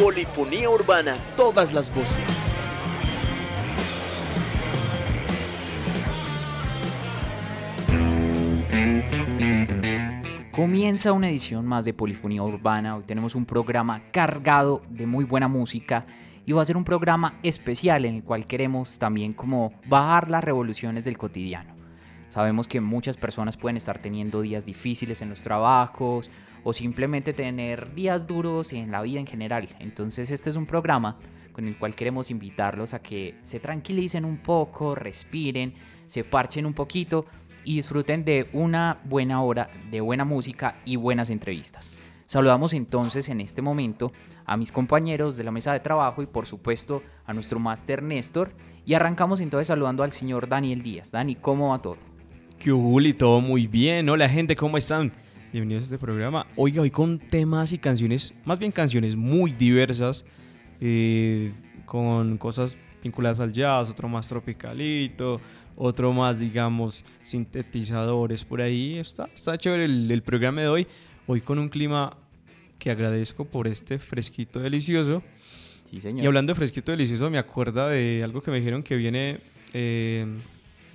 Polifonía urbana, todas las voces. Comienza una edición más de Polifonía Urbana. Hoy tenemos un programa cargado de muy buena música y va a ser un programa especial en el cual queremos también como bajar las revoluciones del cotidiano. Sabemos que muchas personas pueden estar teniendo días difíciles en los trabajos o simplemente tener días duros en la vida en general. Entonces este es un programa con el cual queremos invitarlos a que se tranquilicen un poco, respiren, se parchen un poquito y disfruten de una buena hora de buena música y buenas entrevistas. Saludamos entonces en este momento a mis compañeros de la mesa de trabajo y por supuesto a nuestro máster Néstor y arrancamos entonces saludando al señor Daniel Díaz. Dani, ¿cómo va todo? ¿Qué Juli? Todo muy bien. Hola gente, ¿cómo están? Bienvenidos a este programa. Oiga, hoy con temas y canciones, más bien canciones muy diversas, eh, con cosas vinculadas al jazz, otro más tropicalito, otro más, digamos, sintetizadores por ahí. Está, está chévere el, el programa de hoy. Hoy con un clima que agradezco por este fresquito delicioso. Sí, señor. Y hablando de fresquito delicioso, me acuerda de algo que me dijeron que viene eh,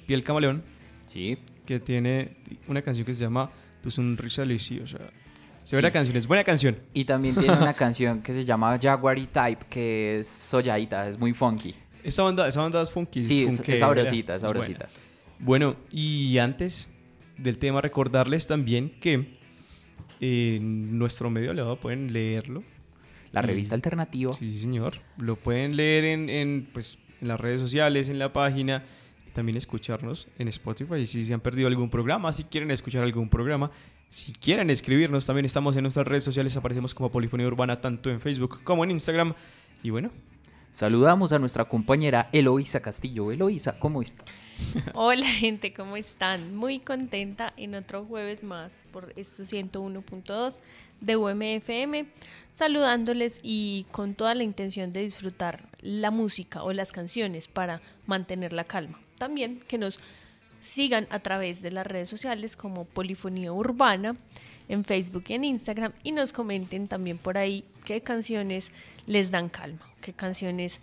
Piel Camaleón, Sí, que tiene una canción que se llama Tu sonrisa deliciosa. Se ve Sí. la canción, es buena canción. y también tiene una canción que se llama Jaguary Type, que es soyadita, es muy funky. Esa banda, esa banda es funky. Sí, es, es sabrosita, es es sabrosita. buena. Bueno, y antes del tema, recordarles también que en nuestro medio aliado pueden leerlo. La Y- revista alternativa. Sí, señor. Lo pueden leer en, en, pues, en las redes sociales, en la página. También escucharnos en Spotify. Si se han perdido algún programa, si quieren escuchar algún programa, si quieren escribirnos, también estamos en nuestras redes sociales. Aparecemos como Polifonía Urbana tanto en Facebook como en Instagram. Y bueno, Saludamos a nuestra compañera Eloísa Castillo. Eloísa, ¿cómo estás? Hola gente, ¿cómo están? Muy contenta en otro jueves más por estos 101.2 de UMFM, saludándoles y con toda la intención de disfrutar la música o las canciones para mantener la calma. También que nos sigan a través de las redes sociales como Polifonía Urbana en Facebook y en Instagram y nos comenten también por ahí qué canciones les dan calma, qué canciones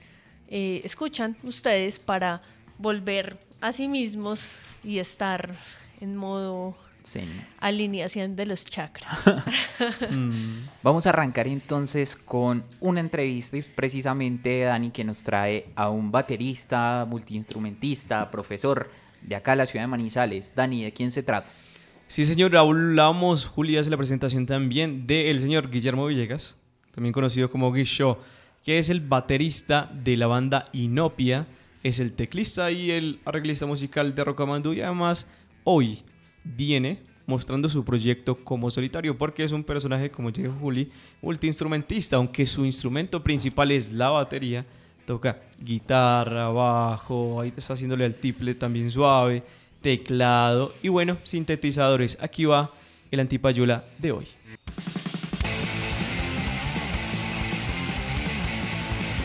eh, escuchan ustedes para volver a sí mismos y estar en modo Sí. alineación de los chakras. mm, Vamos a arrancar entonces con una entrevista y precisamente Dani que nos trae a un baterista, multiinstrumentista, profesor de acá de la ciudad de Manizales. Dani, ¿de quién se trata? sí, señor. Hablamos, Juli hace la presentación también del señor Guillermo Villegas, también conocido como Guisho, que es el baterista de la banda Inopia. Es el teclista y el arreglista musical de Rocamandú y además hoy viene mostrando su proyecto como solitario porque es un personaje, como dijo Juli, multiinstrumentista, aunque su instrumento principal es la batería, toca guitarra, bajo, ahí está haciéndole al tiple también suave, teclado y bueno, sintetizadores. Aquí va el antipayola de hoy.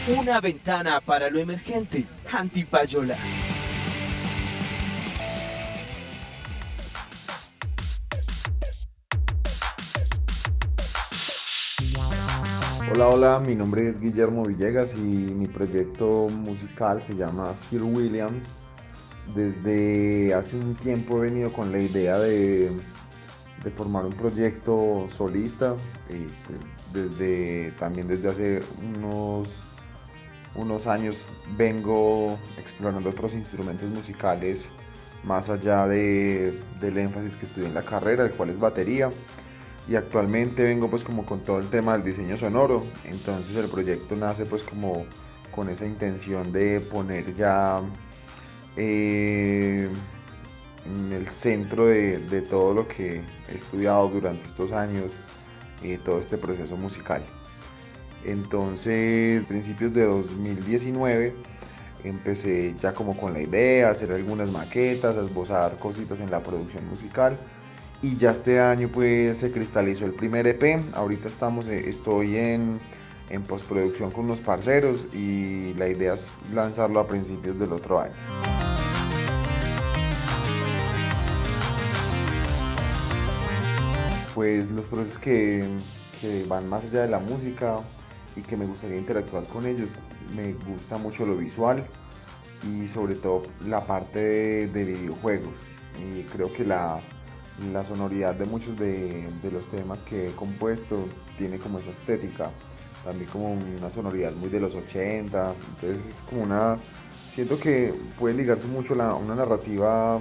Una ventana para lo emergente. Antipayola. Hola, hola, mi nombre es Guillermo Villegas y mi proyecto musical se llama Sir William. Desde hace un tiempo he venido con la idea de, formar un proyecto solista y pues, desde, también desde hace unos, unos años vengo explorando otros instrumentos musicales más allá de- del énfasis que estudié en la carrera, el cual es batería y actualmente vengo pues como con todo el tema del diseño sonoro. Entonces el proyecto nace pues como con esa intención de poner ya eh, en el centro de, de todo lo que he estudiado durante estos años eh, todo este proceso musical. Entonces principios de 2019 empecé ya como con la idea hacer algunas maquetas esbozar cositas en la producción musical y ya este año pues se cristalizó el primer EP. Ahorita estamos, eh, estoy en, en postproducción con unos parceros y la idea es lanzarlo a principios del otro año. Pues los proyectos que, que van más allá de la música y que me gustaría interactuar con ellos, me gusta mucho lo visual y sobre todo la parte de, de videojuegos. Y creo que la la sonoridad de muchos de, los temas que he compuesto tiene como esa estética, también como una sonoridad muy de los 80, entonces es como una, siento que puede ligarse mucho a una narrativa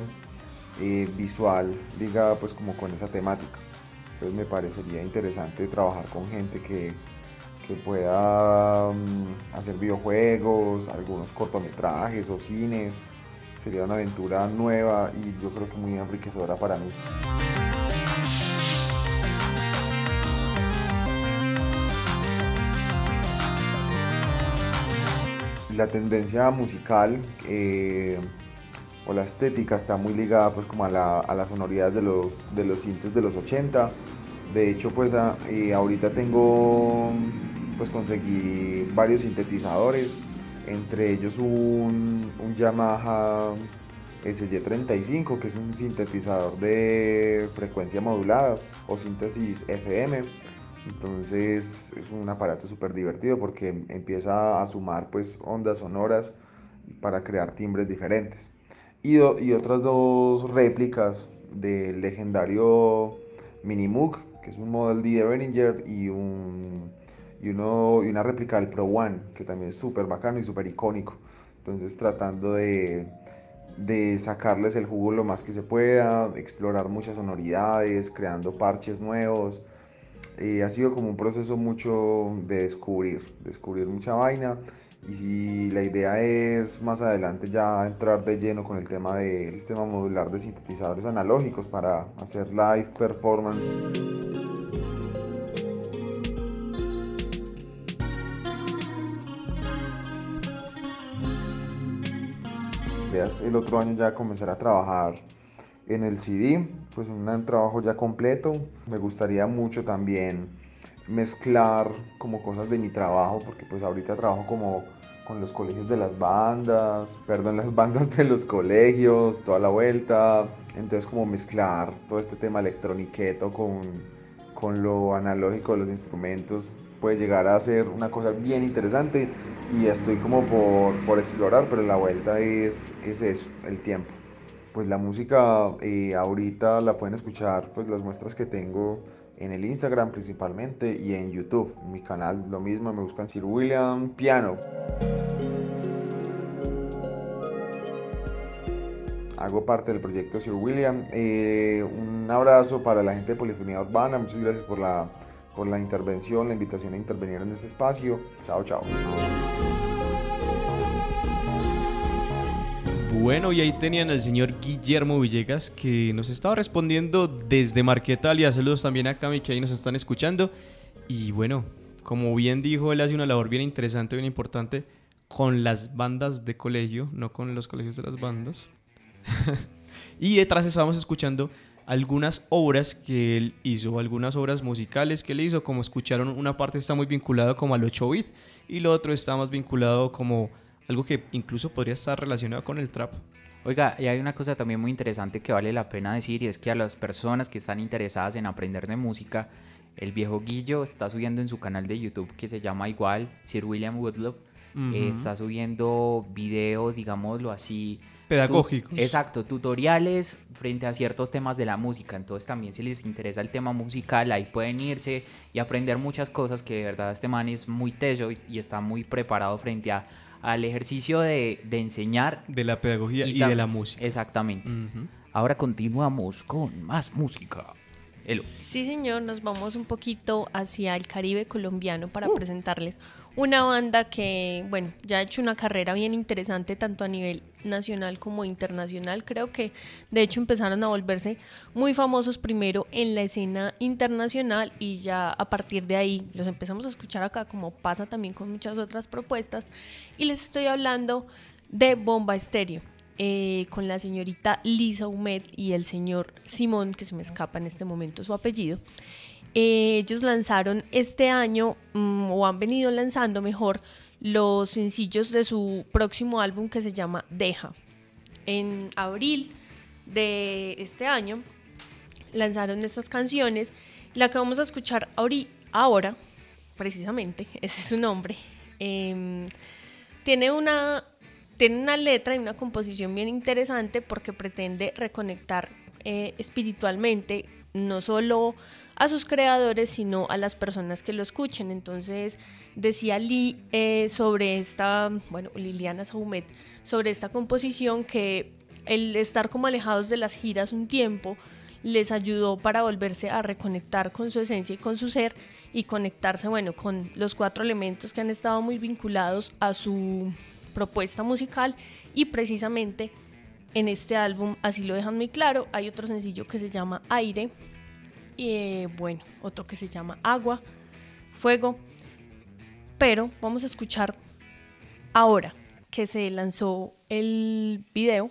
eh, visual ligada pues como con esa temática, entonces me parecería interesante trabajar con gente que, que pueda mm, hacer videojuegos, algunos cortometrajes o cine. Sería una aventura nueva y yo creo que muy enriquecedora para mí. La tendencia musical eh, o la estética está muy ligada pues como a, las sonoridades de los, de de los 80. De hecho pues eh, ahorita tengo pues conseguí varios sintetizadores, entre ellos un, Yamaha SY35, que es un sintetizador de frecuencia modulada o síntesis FM. Entonces es un aparato súper divertido porque empieza a sumar pues ondas sonoras para crear timbres diferentes. Y, y otras dos réplicas del legendario Minimoog, que es un Model D de Behringer y un y, una réplica del Pro One, que también es súper bacano y súper icónico. Entonces tratando de, de sacarles el jugo lo más que se pueda, explorar muchas sonoridades, creando parches nuevos. ha sido como un proceso mucho de descubrir, descubrir mucha vaina. Y la idea es más adelante ya entrar de lleno con el tema del sistema modular de sintetizadores analógicos para hacer live performance. El otro año ya comenzar a trabajar en el CD, pues un trabajo ya completo. Me gustaría mucho también mezclar como cosas de mi trabajo, porque pues ahorita trabajo como con los colegios de las bandas, perdón, las bandas de los colegios, toda la vuelta. Entonces como mezclar todo este tema electroniqueto con, con lo analógico de los instrumentos puede llegar a ser una cosa bien interesante y estoy como por, por explorar, pero la vuelta es, es eso, el tiempo. Pues la música eh, ahorita la pueden escuchar, pues las muestras que tengo en el Instagram principalmente y en YouTube. En mi canal lo mismo, me buscan Sir William Piano. Hago parte del proyecto Sir William. Eh, un abrazo para la gente de Polifonía Urbana. Muchas gracias por la por la intervención, la invitación a intervenir en este espacio. Chao, chao. Bueno, y ahí tenían al señor Guillermo Villegas que nos estaba respondiendo desde Marquetalia. Saludos también a Cami que ahí nos están escuchando. Y bueno, como bien dijo, él hace una labor bien interesante, bien importante con las bandas de colegio, no con los colegios de las bandas. y detrás estábamos escuchando algunas obras que él hizo, algunas obras musicales que él hizo, como escucharon, una parte está muy vinculada como al 8 bit y lo otro está más vinculado como algo que incluso podría estar relacionado con el trap. Oiga, y hay una cosa también muy interesante que vale la pena decir y es que a las personas que están interesadas en aprender de música, el viejo Guillo está subiendo en su canal de YouTube que se llama igual Sir William Woodlove, está subiendo videos, digámoslo así, pedagógicos. exacto, tutoriales frente a ciertos temas de la música. Entonces también si les interesa el tema musical, ahí pueden irse y aprender muchas cosas que de verdad este man es muy teso y, está muy preparado frente a, al ejercicio de, enseñar. De la pedagogía y, de la música. Exactamente. Ahora continuamos con más música. Sí, señor, nos vamos un poquito hacia el Caribe colombiano para uh. presentarles una banda que, bueno, ya ha hecho una carrera bien interesante tanto a nivel nacional como internacional. Creo que de hecho empezaron a volverse muy famosos primero en la escena internacional y ya a partir de ahí los empezamos a escuchar acá como pasa también con muchas otras propuestas. Y les estoy hablando de Bomba Estéreo. Eh, con la señorita Lisa Humet y el señor Simón, que se me escapa en este momento su apellido. Ellos lanzaron este año, mm, o han venido lanzando mejor, los sencillos de su próximo álbum que se llama Deja. En abril de este año lanzaron estas canciones La que vamos a escuchar ahora, precisamente, ese es su nombre, em, tiene, una, tiene una letra y una composición bien interesante porque pretende reconectar eh, espiritualmente no solo a sus creadores, sino a las personas que lo escuchen. Entonces, decía Lee eh, sobre esta, bueno, Liliana Saumet, sobre esta composición que el estar como alejados de las giras un tiempo les ayudó para volverse a reconectar con su esencia y con su ser y conectarse, bueno, con los cuatro elementos que han estado muy vinculados a su propuesta musical y precisamente en este álbum, así lo dejan muy claro, hay otro sencillo que se llama Aire y bueno, otro que se llama Agua, Fuego, pero vamos a escuchar ahora que se lanzó el video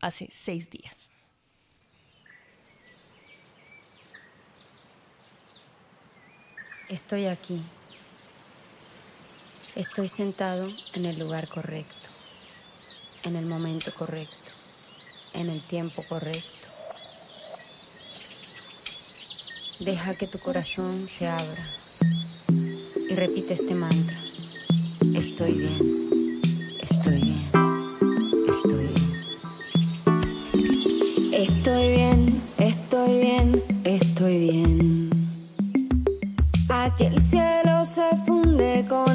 hace seis días. Estoy aquí. Estoy sentado en el lugar correcto, en el momento correcto, en el tiempo correcto. Deja que tu corazón se abra y repite este mantra. Estoy bien, estoy bien, estoy bien. Estoy bien, estoy bien, estoy bien. Aquí el cielo se funde con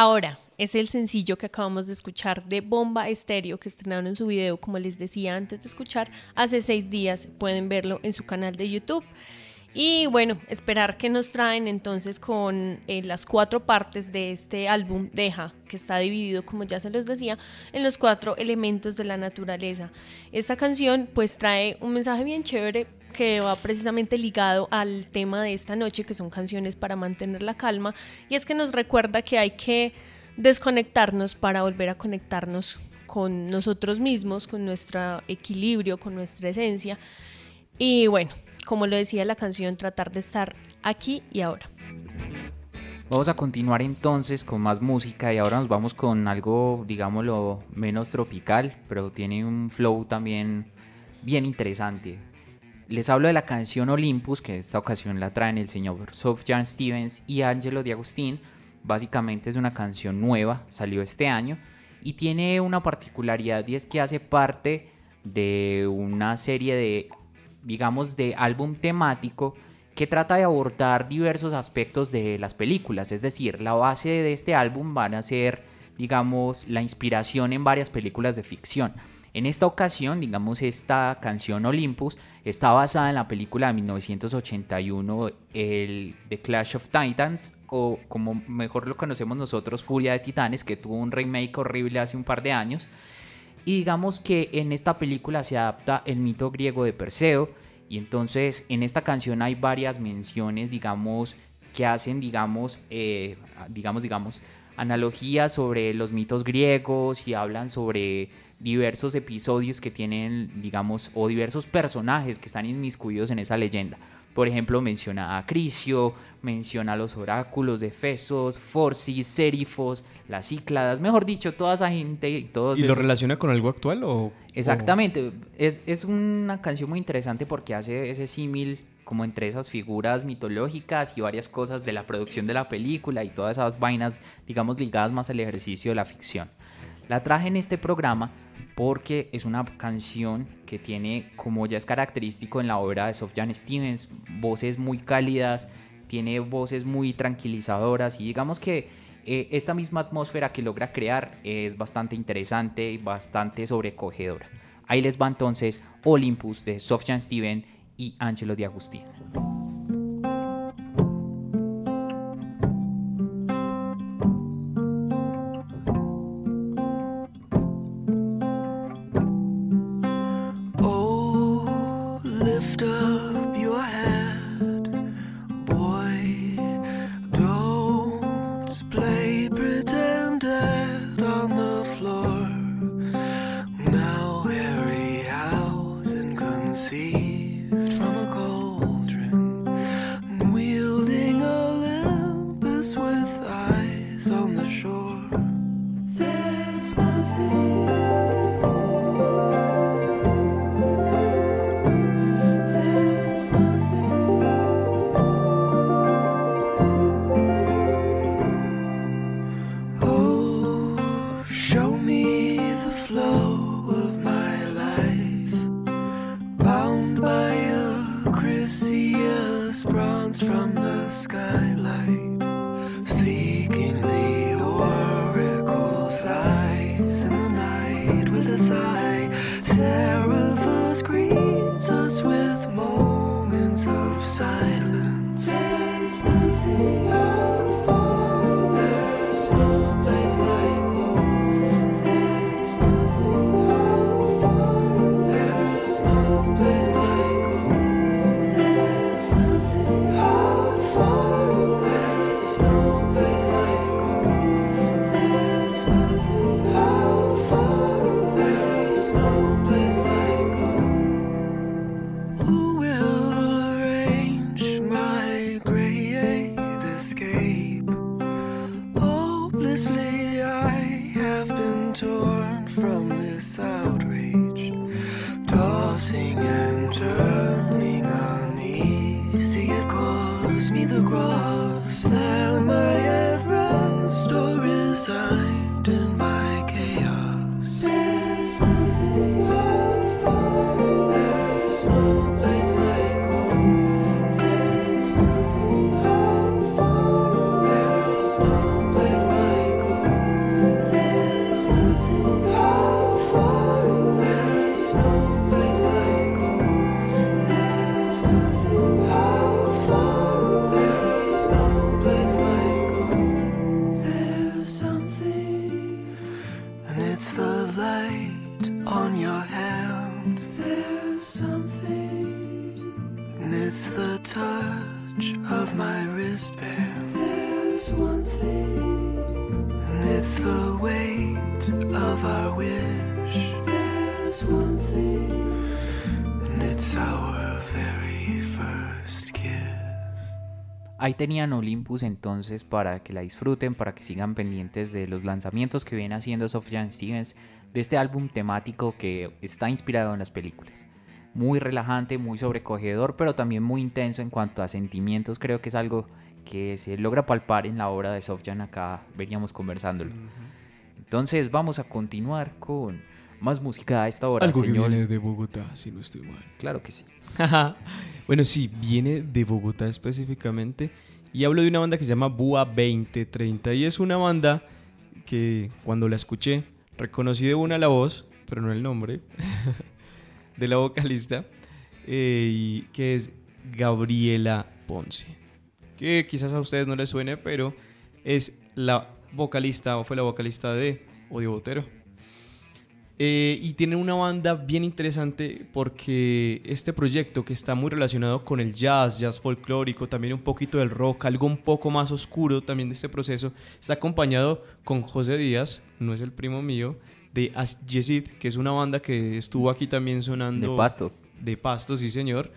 Ahora, es el sencillo que acabamos de escuchar de Bomba Estéreo que estrenaron en su video, como les decía antes de escuchar, hace seis días. Pueden verlo en su canal de YouTube. Y bueno, esperar que nos traen entonces con eh, las cuatro partes de este álbum Deja, que está dividido, como ya se los decía, en los cuatro elementos de la naturaleza. Esta canción pues trae un mensaje bien chévere que va precisamente ligado al tema de esta noche, que son canciones para mantener la calma, y es que nos recuerda que hay que desconectarnos para volver a conectarnos con nosotros mismos, con nuestro equilibrio, con nuestra esencia. Y bueno, como lo decía la canción, tratar de estar aquí y ahora. Vamos a continuar entonces con más música y ahora nos vamos con algo, digámoslo, menos tropical, pero tiene un flow también bien interesante. Les hablo de la canción Olympus, que esta ocasión la traen el señor Sofjan Stevens y Angelo Di Agustín. Básicamente es una canción nueva, salió este año y tiene una particularidad y es que hace parte de una serie de digamos, de álbum temático que trata de abordar diversos aspectos de las películas. Es decir, la base de este álbum van a ser, digamos, la inspiración en varias películas de ficción. En esta ocasión, digamos, esta canción Olympus está basada en la película de 1981, el The Clash of Titans, o como mejor lo conocemos nosotros, Furia de Titanes, que tuvo un remake horrible hace un par de años. Y digamos que en esta película se adapta el mito griego de Perseo. Y entonces en esta canción hay varias menciones, digamos, que hacen, digamos, eh, digamos, digamos, analogías sobre los mitos griegos y hablan sobre diversos episodios que tienen, digamos, o diversos personajes que están inmiscuidos en esa leyenda. Por ejemplo, menciona a Crisio, menciona los oráculos de Fesos, Forcis, Serifos, las Cícladas, mejor dicho, toda esa gente y todos ¿Y lo relaciona con algo actual o...? Exactamente, Es, es una canción muy interesante porque hace ese símil como entre esas figuras mitológicas y varias cosas de la producción de la película y todas esas vainas, digamos, ligadas más al ejercicio de la ficción. La traje en este programa porque es una canción que tiene, como ya es característico en la obra de Sofjan Stevens, voces muy cálidas, tiene voces muy tranquilizadoras y digamos que eh, esta misma atmósfera que logra crear es bastante interesante y bastante sobrecogedora. Ahí les va entonces Olympus de Sofjan Stevens y Angelo Di Agustín. bronze from the skylight. Thing, and it's the weight of our wish. There's one thing, and it's our very first kiss. Ahí tenían Olympus entonces para que la disfruten, para que sigan pendientes de los lanzamientos que viene haciendo Sofjan Stevens de este álbum temático que está inspirado en las películas. Muy relajante, muy sobrecogedor, pero también muy intenso en cuanto a sentimientos. Creo que es algo que se logra palpar en la obra de Sofjan. Acá veníamos conversándolo. Entonces vamos a continuar con más música a esta hora, Algo que señor. viene de Bogotá, si no estoy mal. Claro que sí. bueno, sí, viene de Bogotá específicamente. Y hablo de una banda que se llama Bua 2030. Y es una banda que cuando la escuché, reconocí de una la voz, pero no el nombre, de la vocalista, eh, y que es Gabriela Ponce. Que quizás a ustedes no les suene, pero es la vocalista o fue la vocalista de Odio Botero. Eh, y tienen una banda bien interesante porque este proyecto que está muy relacionado con el jazz, jazz folclórico, también un poquito del rock, algo un poco más oscuro también de este proceso, está acompañado con José Díaz, no es el primo mío, de As Yesid, que es una banda que estuvo aquí también sonando. De Pasto. De Pasto, sí señor.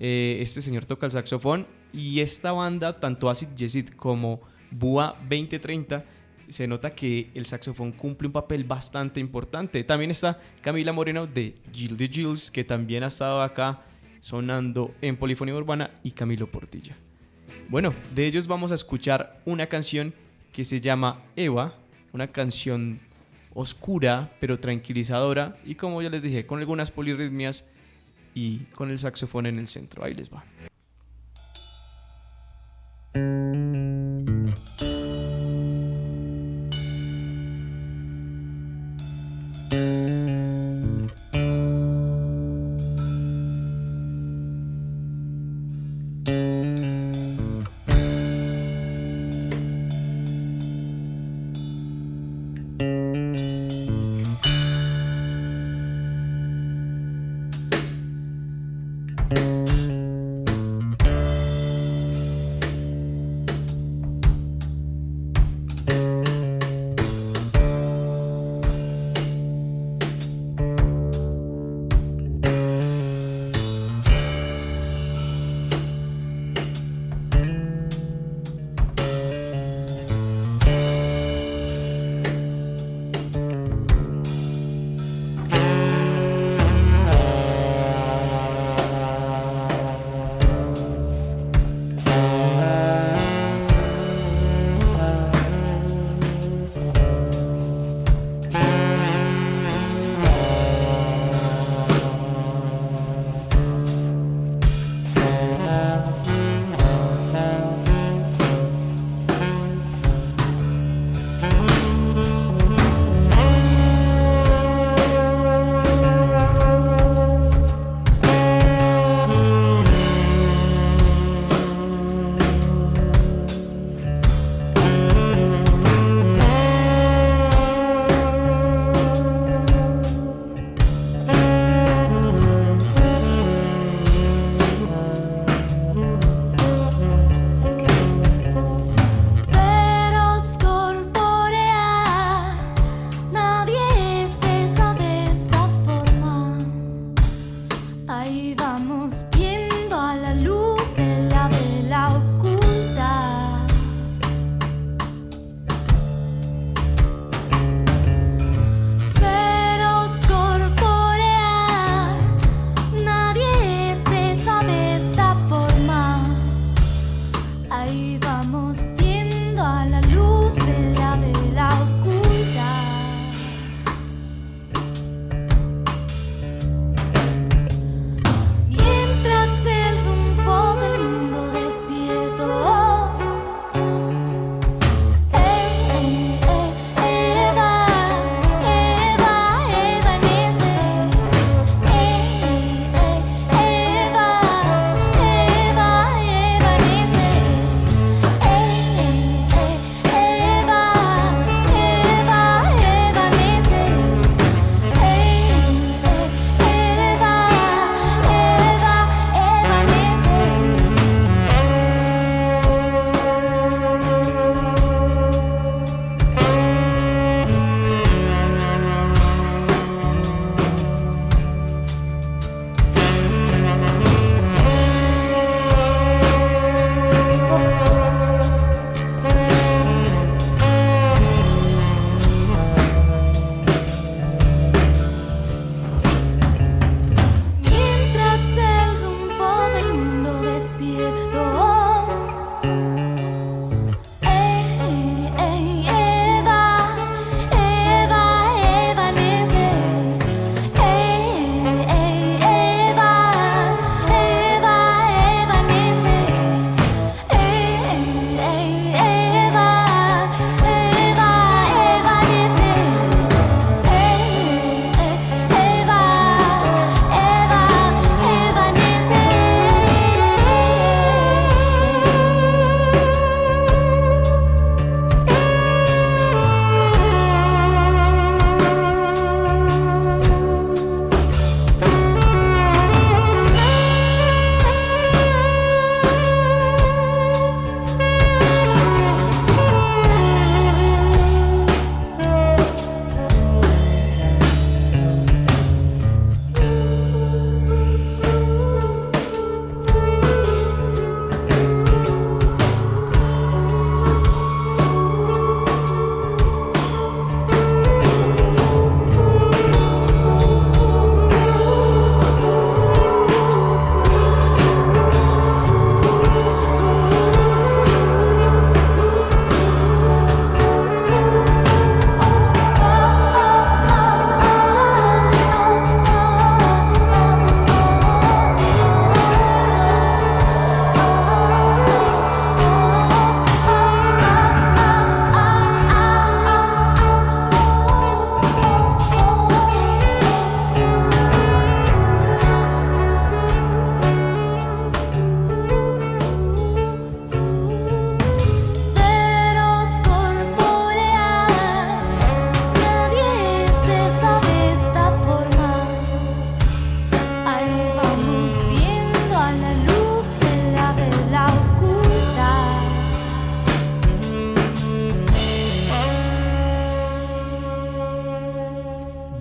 Eh, este señor toca el saxofón y esta banda, tanto Acid Yesid como Bua 2030, se nota que el saxofón cumple un papel bastante importante. También está Camila Moreno de Jill de Jills, que también ha estado acá sonando en Polifonía Urbana, y Camilo Portilla. Bueno, de ellos vamos a escuchar una canción que se llama Eva, una canción oscura pero tranquilizadora y como ya les dije, con algunas polirritmias y con el saxofón en el centro. Ahí les va.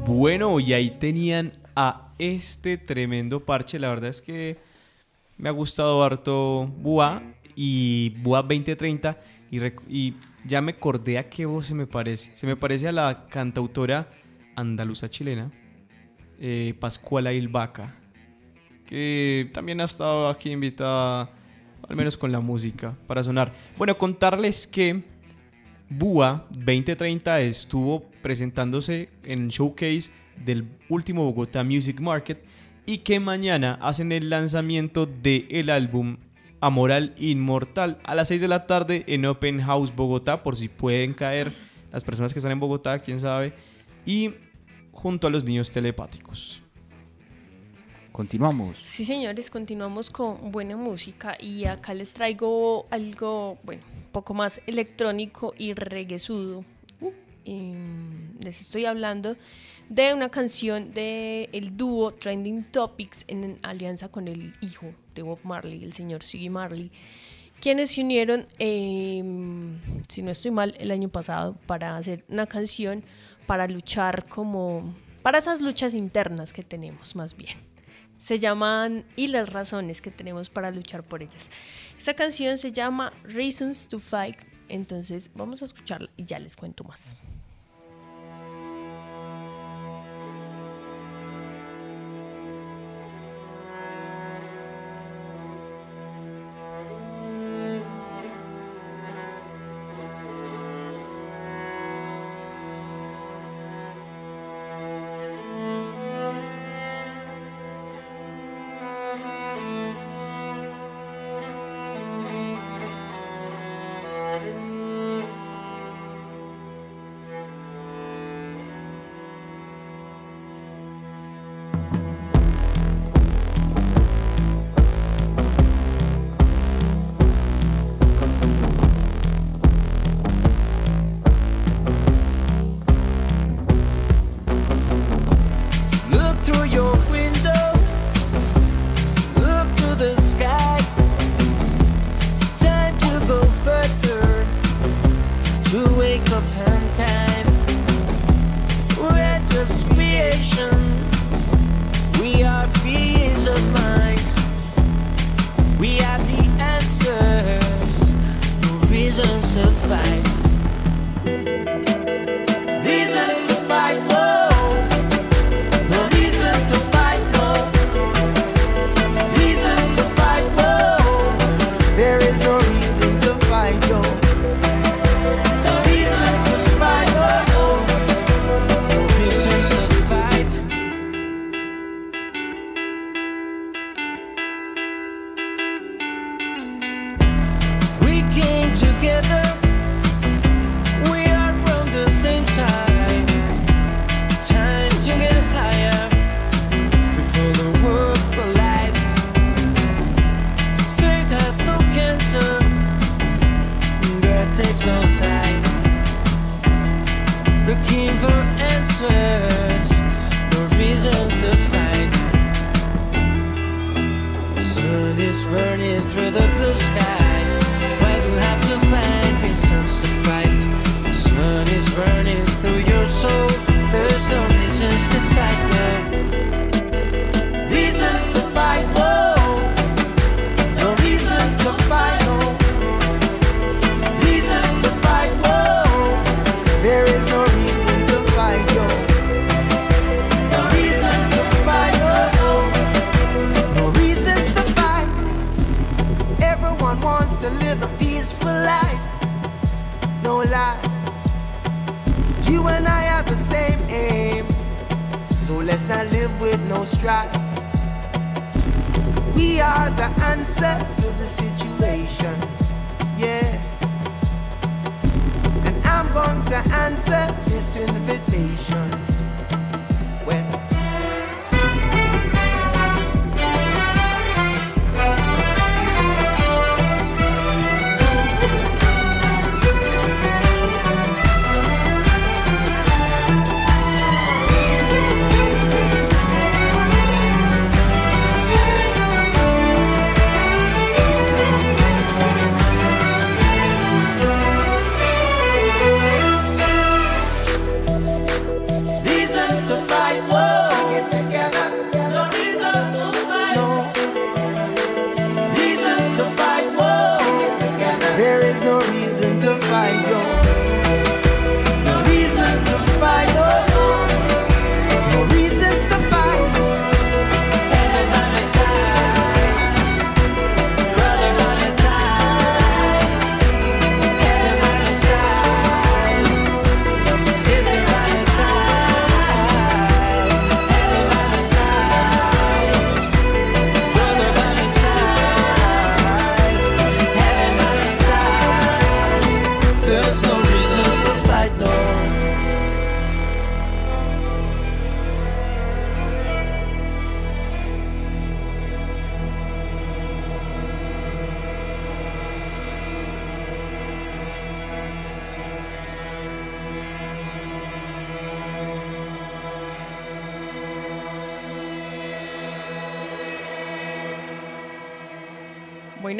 Bueno, y ahí tenían a este tremendo parche. La verdad es que me ha gustado harto Bua y Bua 2030. Y, y ya me acordé a qué voz se me parece. Se me parece a la cantautora andaluza chilena, eh, Pascuala Ilvaca, que también ha estado aquí invitada, al menos con la música, para sonar. Bueno, contarles que Bua 2030 estuvo presentándose en showcase del último Bogotá Music Market y que mañana hacen el lanzamiento del el álbum Amoral Inmortal a las 6 de la tarde en Open House Bogotá, por si pueden caer las personas que están en Bogotá, quién sabe, y junto a los niños telepáticos. Continuamos. Sí, señores, continuamos con buena música y acá les traigo algo, bueno, un poco más electrónico y reguesudo. Em, les estoy hablando de una canción de el dúo Trending Topics en alianza con el hijo de Bob Marley, el señor Siggy Marley, quienes se unieron, em, si no estoy mal, el año pasado para hacer una canción para luchar como, para esas luchas internas que tenemos más bien se llaman y las razones que tenemos para luchar por ellas. Esta canción se llama Reasons to Fight, entonces vamos a escucharla y ya les cuento más.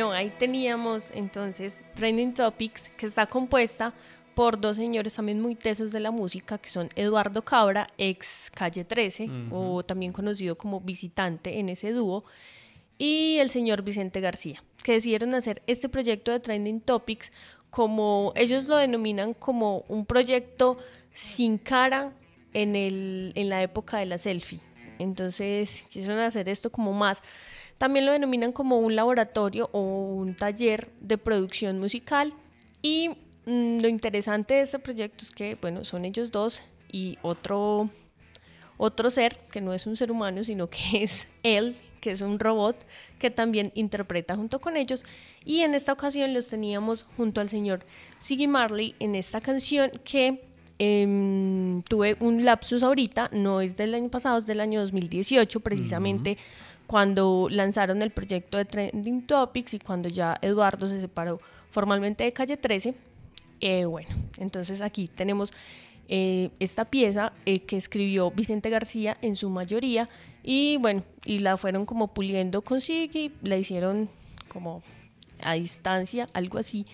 Bueno, ahí teníamos entonces Trending Topics, que está compuesta por dos señores también muy tesos de la música, que son Eduardo Cabra, ex Calle 13, o también conocido como visitante en ese dúo, y el señor Vicente García, que decidieron hacer este proyecto de Trending Topics como ellos lo denominan como un proyecto sin cara en, el, en la época de la selfie. Entonces quisieron hacer esto como más también lo denominan como un laboratorio o un taller de producción musical y mm, lo interesante de este proyecto es que, bueno, son ellos dos y otro, otro ser, que no es un ser humano, sino que es él, que es un robot, que también interpreta junto con ellos. Y en esta ocasión los teníamos junto al señor Siggy Marley en esta canción que em, tuve un lapsus ahorita, no es del año pasado, es del año 2018 precisamente cuando lanzaron el proyecto de Trending Topics y cuando ya Eduardo se separó formalmente de Calle 13. Eh, bueno, entonces aquí tenemos eh, esta pieza eh, que escribió Vicente García en su mayoría y bueno, y la fueron como puliendo con Siggy, la hicieron como a distancia, algo así.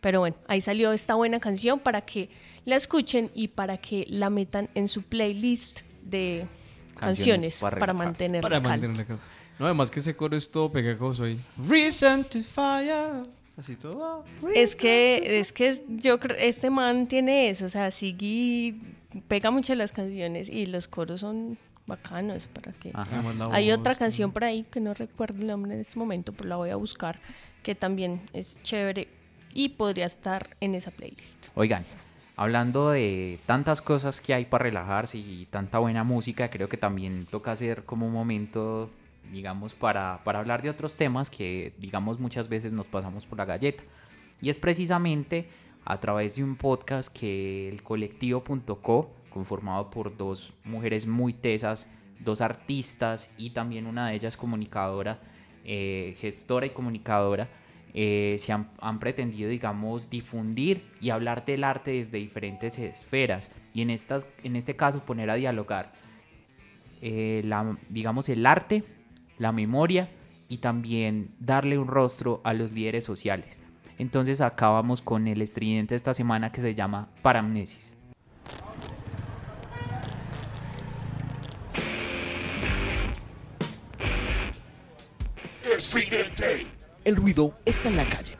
Pero bueno, ahí salió esta buena canción para que la escuchen y para que la metan en su playlist de canciones, para mantener Para mantenerla calma. No, además que ese coro es todo pegajoso ahí. Reason to fire. Así todo. Es que, es que yo creo, este man tiene eso, o sea, Siggy pega mucho las canciones y los coros son bacanos para que... Ajá. Hay voz, otra canción por ahí que no recuerdo el nombre en este momento, pero la voy a buscar, que también es chévere y podría estar en esa playlist. Oigan, hablando de tantas cosas que hay para relajarse y tanta buena música, creo que también toca hacer como un momento, digamos, para, para hablar de otros temas que, digamos, muchas veces nos pasamos por la galleta. Y es precisamente a través de un podcast que el colectivo.co, conformado por dos mujeres muy tesas, dos artistas y también una de ellas comunicadora, eh, gestora y comunicadora, eh, se han, han pretendido, digamos, difundir y hablar del arte desde diferentes esferas. Y en, estas, en este caso poner a dialogar, eh, la, digamos, el arte, la memoria y también darle un rostro a los líderes sociales. Entonces acá vamos con el estridente de esta semana que se llama Paramnesis. El ruido está en la calle.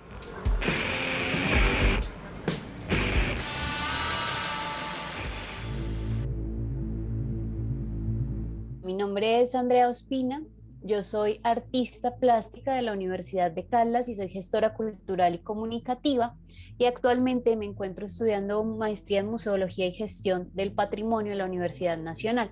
Mi nombre es Andrea Ospina, yo soy artista plástica de la Universidad de Caldas y soy gestora cultural y comunicativa y actualmente me encuentro estudiando maestría en museología y gestión del patrimonio en la Universidad Nacional.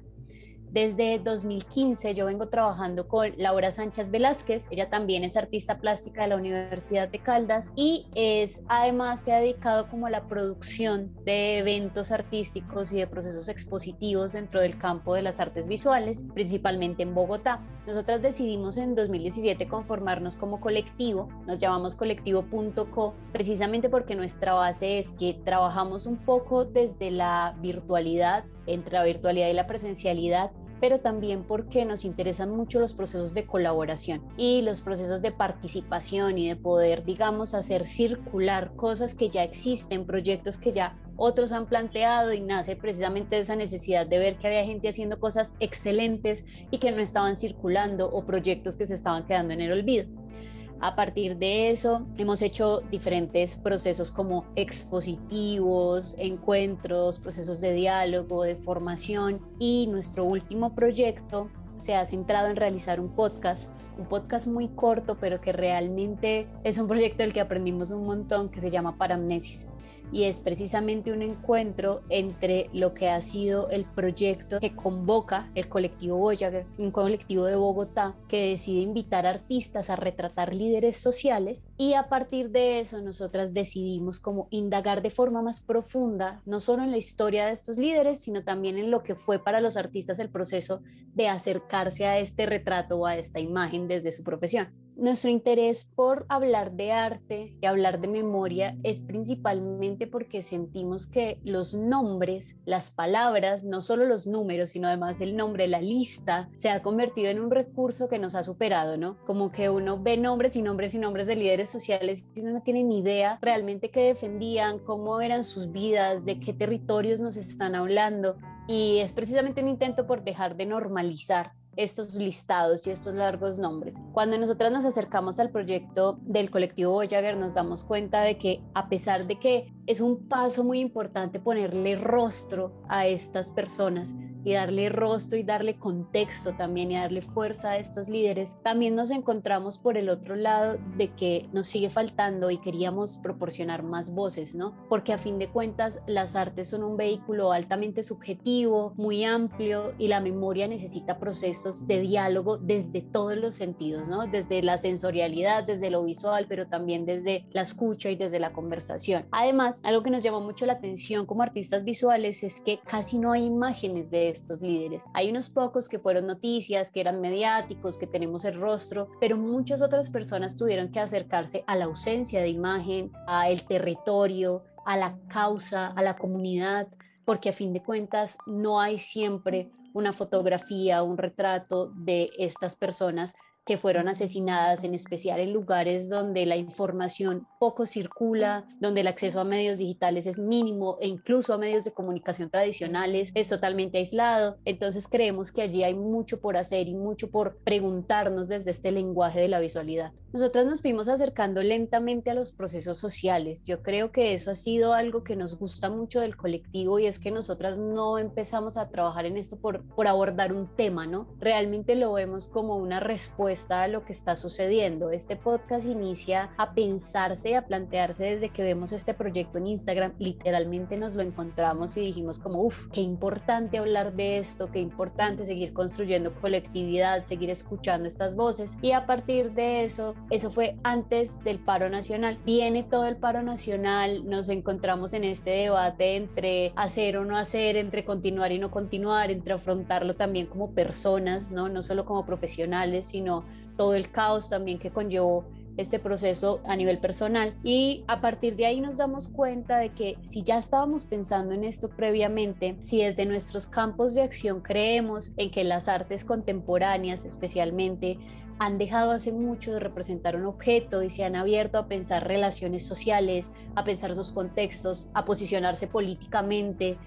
Desde 2015 yo vengo trabajando con Laura Sánchez Velázquez, ella también es artista plástica de la Universidad de Caldas y es además se ha dedicado como a la producción de eventos artísticos y de procesos expositivos dentro del campo de las artes visuales, principalmente en Bogotá. Nosotras decidimos en 2017 conformarnos como colectivo, nos llamamos colectivo.co precisamente porque nuestra base es que trabajamos un poco desde la virtualidad, entre la virtualidad y la presencialidad, pero también porque nos interesan mucho los procesos de colaboración y los procesos de participación y de poder, digamos, hacer circular cosas que ya existen, proyectos que ya otros han planteado y nace precisamente esa necesidad de ver que había gente haciendo cosas excelentes y que no estaban circulando o proyectos que se estaban quedando en el olvido. A partir de eso, hemos hecho diferentes procesos como expositivos, encuentros, procesos de diálogo, de formación y nuestro último proyecto se ha centrado en realizar un podcast, un podcast muy corto, pero que realmente es un proyecto del que aprendimos un montón que se llama Paramnesis y es precisamente un encuentro entre lo que ha sido el proyecto que convoca el colectivo Voyager, un colectivo de Bogotá que decide invitar artistas a retratar líderes sociales y a partir de eso nosotras decidimos como indagar de forma más profunda, no solo en la historia de estos líderes, sino también en lo que fue para los artistas el proceso de acercarse a este retrato o a esta imagen desde su profesión. Nuestro interés por hablar de arte y hablar de memoria es principalmente porque sentimos que los nombres, las palabras, no solo los números, sino además el nombre, la lista, se ha convertido en un recurso que nos ha superado, ¿no? Como que uno ve nombres y nombres y nombres de líderes sociales y uno no tiene ni idea realmente qué defendían, cómo eran sus vidas, de qué territorios nos están hablando. Y es precisamente un intento por dejar de normalizar estos listados y estos largos nombres. Cuando nosotras nos acercamos al proyecto del colectivo Voyager nos damos cuenta de que a pesar de que es un paso muy importante ponerle rostro a estas personas, y darle rostro y darle contexto también y darle fuerza a estos líderes, también nos encontramos por el otro lado de que nos sigue faltando y queríamos proporcionar más voces, ¿no? Porque a fin de cuentas las artes son un vehículo altamente subjetivo, muy amplio y la memoria necesita procesos de diálogo desde todos los sentidos, ¿no? Desde la sensorialidad, desde lo visual, pero también desde la escucha y desde la conversación. Además, algo que nos llamó mucho la atención como artistas visuales es que casi no hay imágenes de estos líderes. Hay unos pocos que fueron noticias, que eran mediáticos, que tenemos el rostro, pero muchas otras personas tuvieron que acercarse a la ausencia de imagen, a el territorio, a la causa, a la comunidad, porque a fin de cuentas no hay siempre una fotografía, un retrato de estas personas que fueron asesinadas, en especial en lugares donde la información poco circula, donde el acceso a medios digitales es mínimo e incluso a medios de comunicación tradicionales es totalmente aislado. Entonces creemos que allí hay mucho por hacer y mucho por preguntarnos desde este lenguaje de la visualidad. Nosotras nos fuimos acercando lentamente a los procesos sociales. Yo creo que eso ha sido algo que nos gusta mucho del colectivo y es que nosotras no empezamos a trabajar en esto por, por abordar un tema, ¿no? Realmente lo vemos como una respuesta a lo que está sucediendo. Este podcast inicia a pensarse, a plantearse desde que vemos este proyecto en Instagram. Literalmente nos lo encontramos y dijimos como, uff, qué importante hablar de esto, qué importante seguir construyendo colectividad, seguir escuchando estas voces. Y a partir de eso, eso fue antes del paro nacional. Viene todo el paro nacional, nos encontramos en este debate entre hacer o no hacer, entre continuar y no continuar, entre afrontarlo también como personas, ¿no? No solo como profesionales, sino todo el caos también que conllevó este proceso a nivel personal. Y a partir de ahí nos damos cuenta de que si ya estábamos pensando en esto previamente, si desde nuestros campos de acción creemos en que las artes contemporáneas especialmente han dejado hace mucho de representar un objeto y se han abierto a pensar relaciones sociales, a pensar sus contextos, a posicionarse políticamente,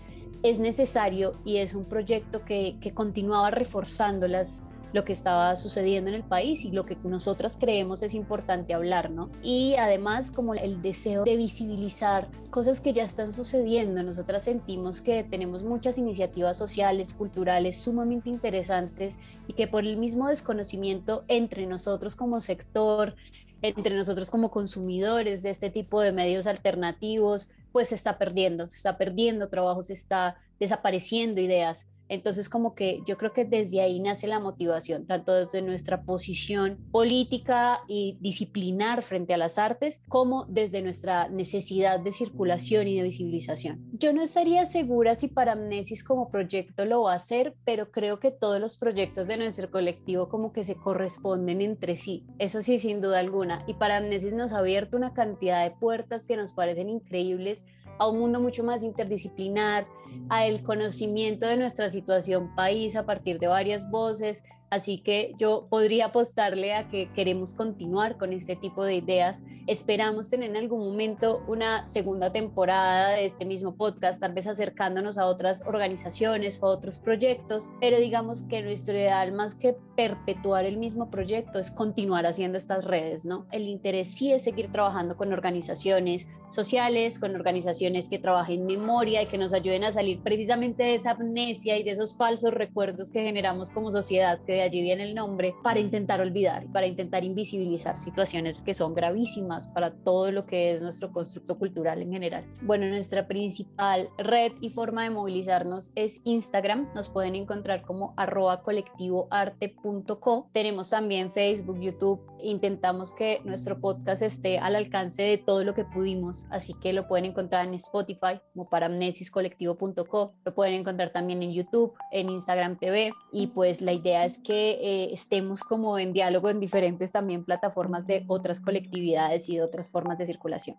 es necesario y es un proyecto que, que continuaba reforzando las lo que estaba sucediendo en el país y lo que nosotras creemos es importante hablar, ¿no? Y además como el deseo de visibilizar cosas que ya están sucediendo. Nosotras sentimos que tenemos muchas iniciativas sociales, culturales sumamente interesantes y que por el mismo desconocimiento entre nosotros como sector, entre nosotros como consumidores de este tipo de medios alternativos, pues se está perdiendo, se está perdiendo trabajo, se está desapareciendo ideas. Entonces, como que yo creo que desde ahí nace la motivación, tanto desde nuestra posición política y disciplinar frente a las artes, como desde nuestra necesidad de circulación y de visibilización. Yo no estaría segura si Paramnesis como proyecto lo va a hacer, pero creo que todos los proyectos de nuestro colectivo como que se corresponden entre sí. Eso sí, sin duda alguna. Y Paramnesis nos ha abierto una cantidad de puertas que nos parecen increíbles a un mundo mucho más interdisciplinar, a el conocimiento de nuestra situación país a partir de varias voces, Así que yo podría apostarle a que queremos continuar con este tipo de ideas. Esperamos tener en algún momento una segunda temporada de este mismo podcast, tal vez acercándonos a otras organizaciones o a otros proyectos, pero digamos que nuestro ideal más que perpetuar el mismo proyecto es continuar haciendo estas redes, ¿no? El interés sí es seguir trabajando con organizaciones sociales, con organizaciones que trabajen memoria y que nos ayuden a salir precisamente de esa amnesia y de esos falsos recuerdos que generamos como sociedad, que allí viene el nombre, para intentar olvidar, para intentar invisibilizar situaciones que son gravísimas para todo lo que es nuestro constructo cultural en general. Bueno, nuestra principal red y forma de movilizarnos es Instagram, nos pueden encontrar como arroba colectivoarte.co. Tenemos también Facebook, YouTube, intentamos que nuestro podcast esté al alcance de todo lo que pudimos así que lo pueden encontrar en Spotify como paramnesiscolectivo.co, lo pueden encontrar también en YouTube, en Instagram TV y pues la idea es que eh, estemos como en diálogo en diferentes también plataformas de otras colectividades y de otras formas de circulación.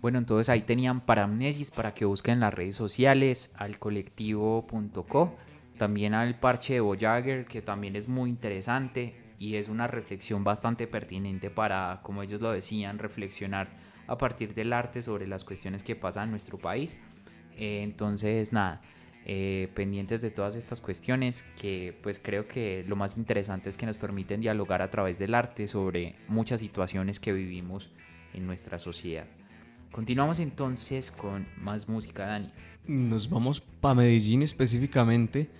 Bueno, entonces ahí tenían Paramnesis para que busquen en las redes sociales, al colectivo.co, también al parche de Voyager, que también es muy interesante y es una reflexión bastante pertinente para, como ellos lo decían, reflexionar a partir del arte sobre las cuestiones que pasan en nuestro país. Eh, entonces, nada, eh, pendientes de todas estas cuestiones que pues creo que lo más interesante es que nos permiten dialogar a través del arte sobre muchas situaciones que vivimos en nuestra sociedad. Continuamos entonces con más música, Dani. Nos vamos para Medellín específicamente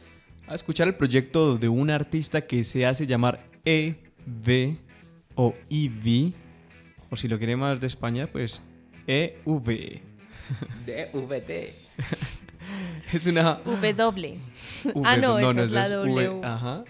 a escuchar el proyecto de un artista que se hace llamar EV o EV, o si lo quiere más de España, pues EV. DVT. es una... W. V, ah, no, esa es esa la es W. V, ajá.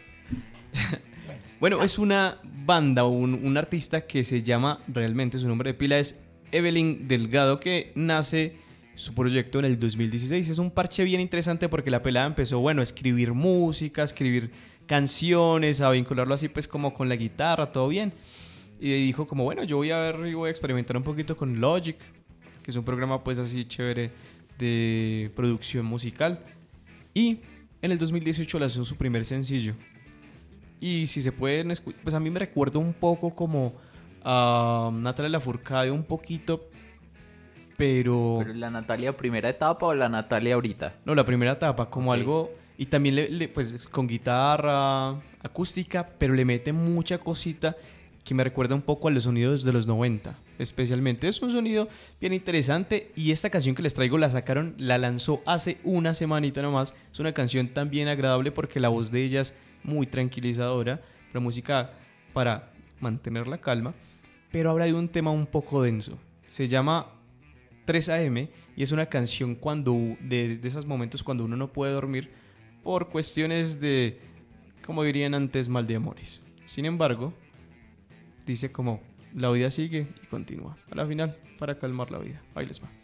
bueno, es una banda, un, un artista que se llama, realmente su nombre de pila es Evelyn Delgado, que nace su proyecto en el 2016. Es un parche bien interesante porque la pelada empezó, bueno, a escribir música, a escribir canciones, a vincularlo así pues como con la guitarra, todo bien. Y dijo como, bueno, yo voy a ver y voy a experimentar un poquito con Logic, que es un programa pues así chévere de producción musical. Y en el 2018 lanzó su primer sencillo. Y si se pueden, pues a mí me recuerda un poco como a Natalia Lafourcade, un poquito, pero... ¿Pero la Natalia primera etapa o la Natalia ahorita? No, la primera etapa, como algo. Y también le, le- pues con guitarra acústica, pero le mete mucha cosita que me recuerda un poco a los sonidos de los 90, especialmente. Es un sonido bien interesante y esta canción que les traigo la sacaron, la lanzó hace una semanita nomás. Es una canción también agradable porque la voz de ella es muy tranquilizadora, la música para mantener la calma, pero habla de un tema un poco denso. Se llama 3 AM y es una canción cuando de, de esos momentos cuando uno no puede dormir por cuestiones de, como dirían antes, mal de amores. Sin embargo, dice como la vida sigue y continúa. A la final, para calmar la vida. Ahí les va.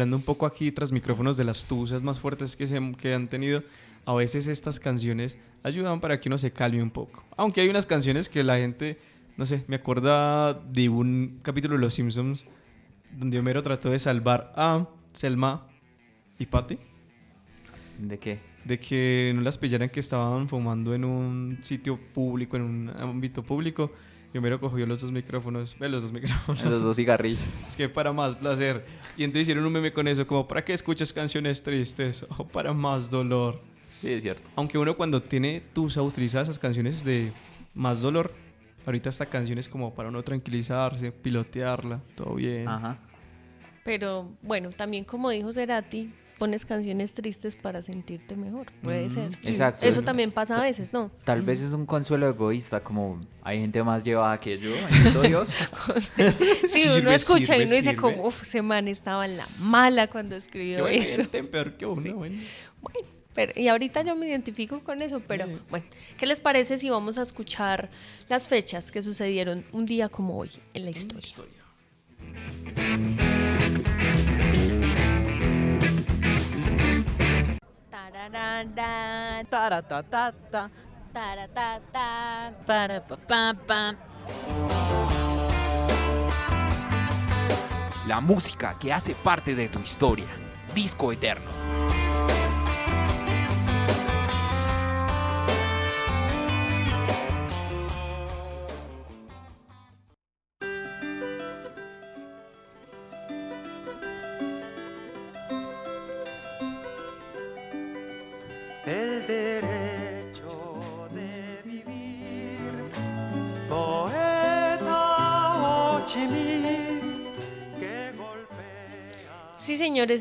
Hablando un poco aquí tras micrófonos de las tusas más fuertes que, se, que han tenido, a veces estas canciones ayudan para que uno se calme un poco. Aunque hay unas canciones que la gente, no sé, me acuerda de un capítulo de Los Simpsons donde Homero trató de salvar a Selma y Patty ¿De qué? de que no las pillaran que estaban fumando en un sitio público, en un ámbito público. Y Homero cogió los dos micrófonos, ve los dos micrófonos. Los dos cigarrillos. Es que para más placer. Y entonces hicieron un meme con eso, como ¿para qué escuchas canciones tristes? O para más dolor. Sí, es cierto. Aunque uno cuando tiene tusa utiliza esas canciones de más dolor. Ahorita esta canción es como para uno tranquilizarse, pilotearla, todo bien. Ajá. Pero bueno, también como dijo Cerati, pones canciones tristes para sentirte mejor. Puede Mm, ser. Exacto. Eso también pasa a veces, ¿no? Tal vez es un consuelo egoísta, como hay gente más llevada que yo, bendito Dios. Sí, uno escucha sirve, y uno dice sirve. como, uff, ese man estaba en la mala cuando Es escribió que bueno, eso. gente peor que uno, bueno. Pero, y ahorita yo me identifico con eso, pero bueno, ¿qué les parece si vamos a escuchar las fechas que sucedieron un día como hoy en la historia? Tararara, Taratatata, taratata. parapapapa. La música que hace parte de tu historia. Disco Eterno.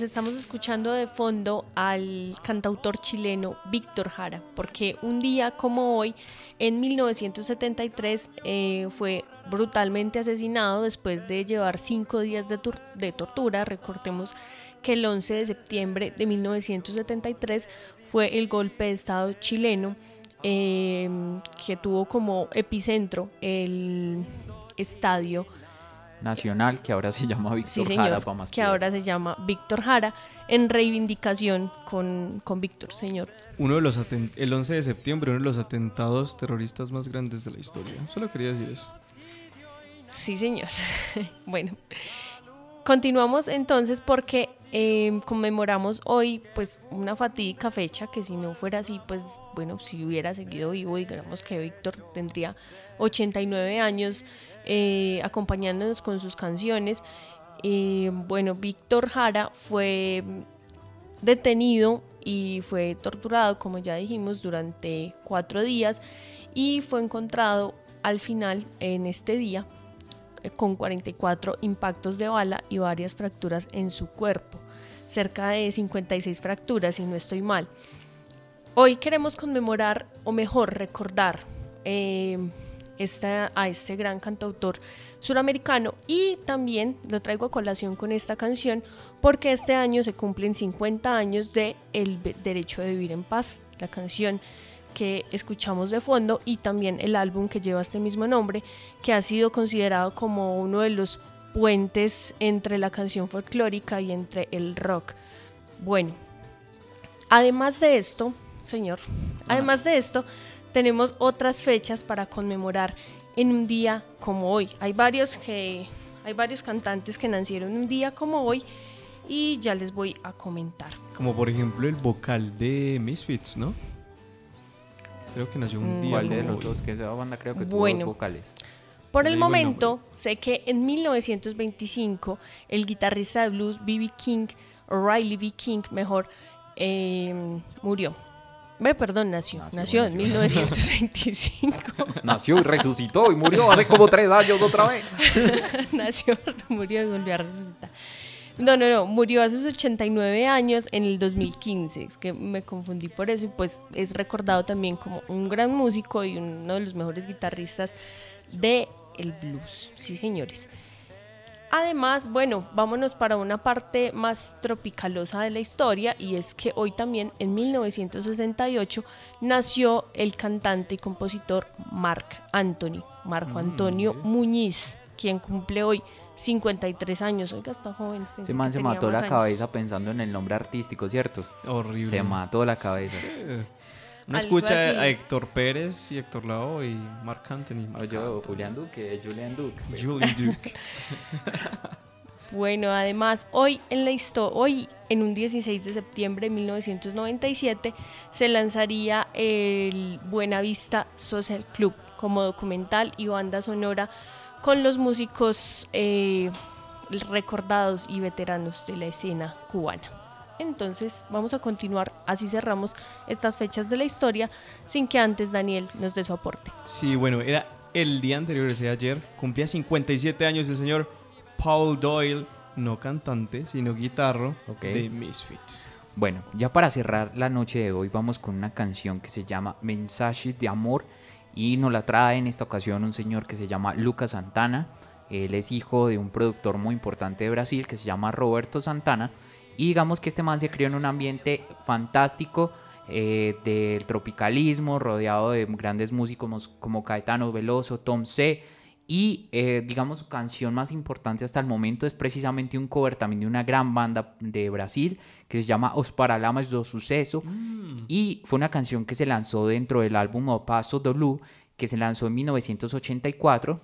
Estamos escuchando de fondo al cantautor chileno Víctor Jara, porque un día como hoy, en 1973, eh, fue brutalmente asesinado después de llevar cinco días de tortura. Recordemos que el 11 de septiembre de 1973 fue el golpe de Estado chileno eh, que tuvo como epicentro el estadio Nacional, que ahora se llama Víctor Jara, para más que cuidado. ahora se llama Víctor Jara, en reivindicación con, con Víctor, señor. Uno de los el 11 de septiembre, uno de los atentados terroristas más grandes de la historia. Solo quería decir eso. Sí, señor. bueno, continuamos entonces porque eh, conmemoramos hoy pues una fatídica fecha que si no fuera así, pues bueno, si hubiera seguido vivo, digamos que Víctor tendría 89 años eh, acompañándonos con sus canciones. Eh, bueno, Víctor Jara fue detenido y fue torturado, como ya dijimos, durante cuatro días y fue encontrado al final en este día eh, con 44 impactos de bala y varias fracturas en su cuerpo, cerca de 56 fracturas, si no estoy mal. Hoy queremos conmemorar, o mejor, recordar esta- a este gran cantautor suramericano y también lo traigo a colación con esta canción porque este año se cumplen 50 años de El Derecho de Vivir en Paz, la canción que escuchamos de fondo y también el álbum que lleva este mismo nombre, que ha sido considerado como uno de los puentes entre la canción folclórica y entre el rock. Bueno, además de esto, señor, además de esto, tenemos otras fechas para conmemorar en un día como hoy. Hay varios que hay varios cantantes que nacieron un día como hoy y ya les voy a comentar. Como por ejemplo el vocal de Misfits, ¿no? Creo que nació un Mm. día. ¿Cuál de como los hoy. dos? Que esa banda creo que tuvo dos vocales. Por el momento, sé que en 1925 el guitarrista de blues B.B. King, o Riley B. King, mejor, eh, murió. Ve, perdón, nació. Nació, Nació, en nació. 1925. Nació y resucitó y murió hace como tres años otra vez. nació, murió y volvió a resucitar. No, no, no, murió a sus 89 años en el 2015, es que me confundí por eso y pues es recordado también como un gran músico y uno de los mejores guitarristas de el blues, sí señores. Además, bueno, vámonos para una parte más tropicalosa de la historia y es que hoy también en 1968 nació el cantante y compositor Marc Anthony, Marco Antonio Muñiz, quien cumple hoy 53 años. Oiga, está joven. Ese man se mató la años. cabeza pensando en el nombre artístico, ¿cierto? Horrible. Se mató la cabeza. Uno Algo escucha así. a Héctor Pérez y Héctor Lavoe y Marc Anthony. Marc Oye, Anthony. Julián Duque, Julián Duque. Julian Duke. Bueno, además, hoy en la histo- hoy en un 16 de septiembre de 1997 se lanzaría el Buenavista Social Club como documental y banda sonora con los músicos eh, recordados y veteranos de la escena cubana. Entonces vamos a continuar, así cerramos estas fechas de la historia sin que antes Daniel nos dé su aporte. Sí, bueno, era el día anterior, ese ayer, cumplía 57 años el señor Paul Doyle, no cantante, sino guitarro Ok. de Misfits. Bueno, ya para cerrar la noche de hoy vamos con una canción que se llama Mensajes de Amor y nos la trae en esta ocasión un señor que se llama Lucas Santana. Él es hijo de un productor muy importante de Brasil que se llama Roberto Santana y digamos que este man se crió en un ambiente fantástico eh, del tropicalismo, rodeado de grandes músicos como Caetano Veloso, Tom C. Y eh, digamos su canción más importante hasta el momento es precisamente un cover también de una gran banda de Brasil que se llama Os Paralamas do Suceso. Y fue una canción que se lanzó dentro del álbum O Paso do Lu que se lanzó en 1984.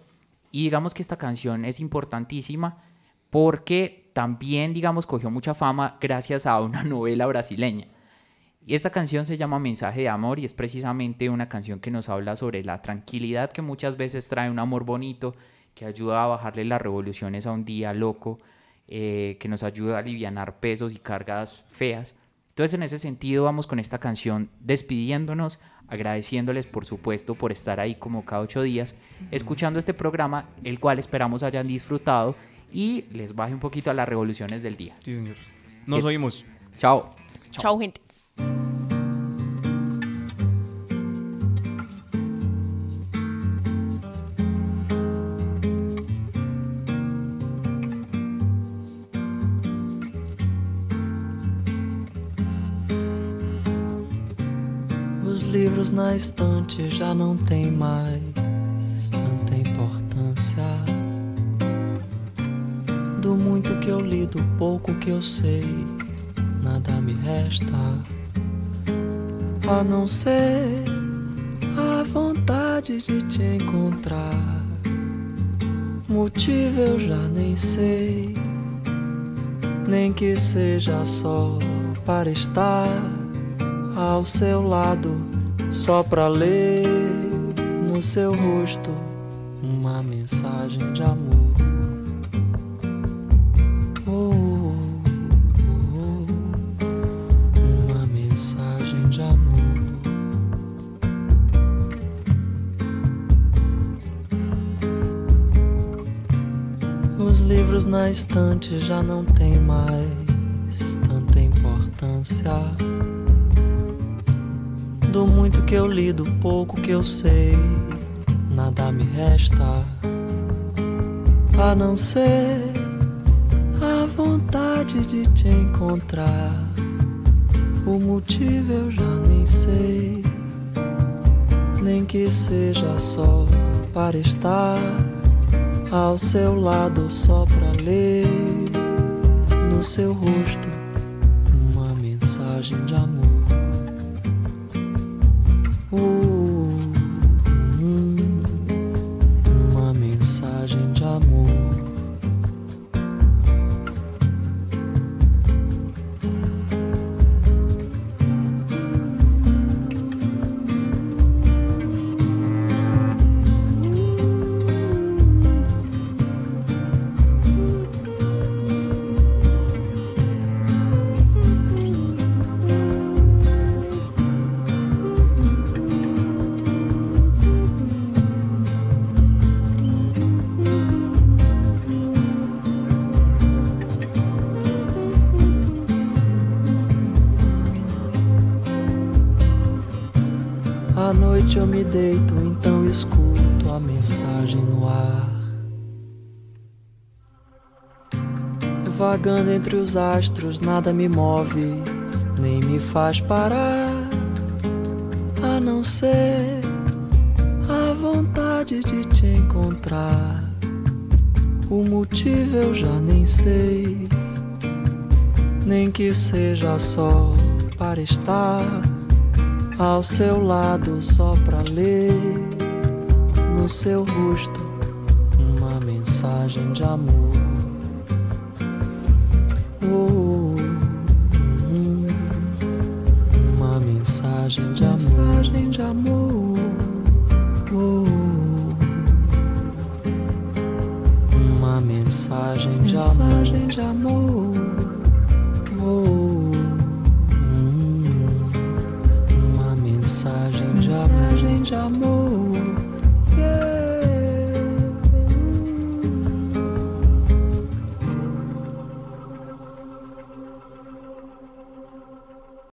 Y digamos que esta canción es importantísima porque también, digamos, cogió mucha fama gracias a una novela brasileña. Y esta canción se llama Mensaje de Amor y es precisamente una canción que nos habla sobre la tranquilidad que muchas veces trae un amor bonito, que ayuda a bajarle las revoluciones a un día loco, eh, que nos ayuda a aliviar pesos y cargas feas. Entonces en ese sentido vamos con esta canción despidiéndonos, agradeciéndoles por supuesto por estar ahí como cada ocho días, escuchando este programa, el cual esperamos hayan disfrutado y les baje un poquito a las revoluciones del día. Sí, señor. Nos Que- oímos. Chao. Chao, gente. Os livros na estante já não têm mais que eu li, do pouco que eu sei, nada me resta a não ser a vontade de te encontrar. Motivo eu já nem sei, nem que seja só para estar ao seu lado, só pra ler no seu rosto já não têm mais tanta importância. Do muito que eu li, do pouco que eu sei, nada me resta a não ser a vontade de te encontrar. O motivo eu já nem sei, nem que seja só para estar ao seu lado, só pra ler seu rosto uma mensagem de amor. Uh, hum, uma mensagem de amor. Noite eu me deito, então escuto a mensagem no ar. Vagando entre os astros, nada me move, nem me faz parar. A não ser a vontade de te encontrar. O motivo eu já nem sei, nem que seja só para estar ao seu lado, só para ler no seu rosto uma mensagem de amor.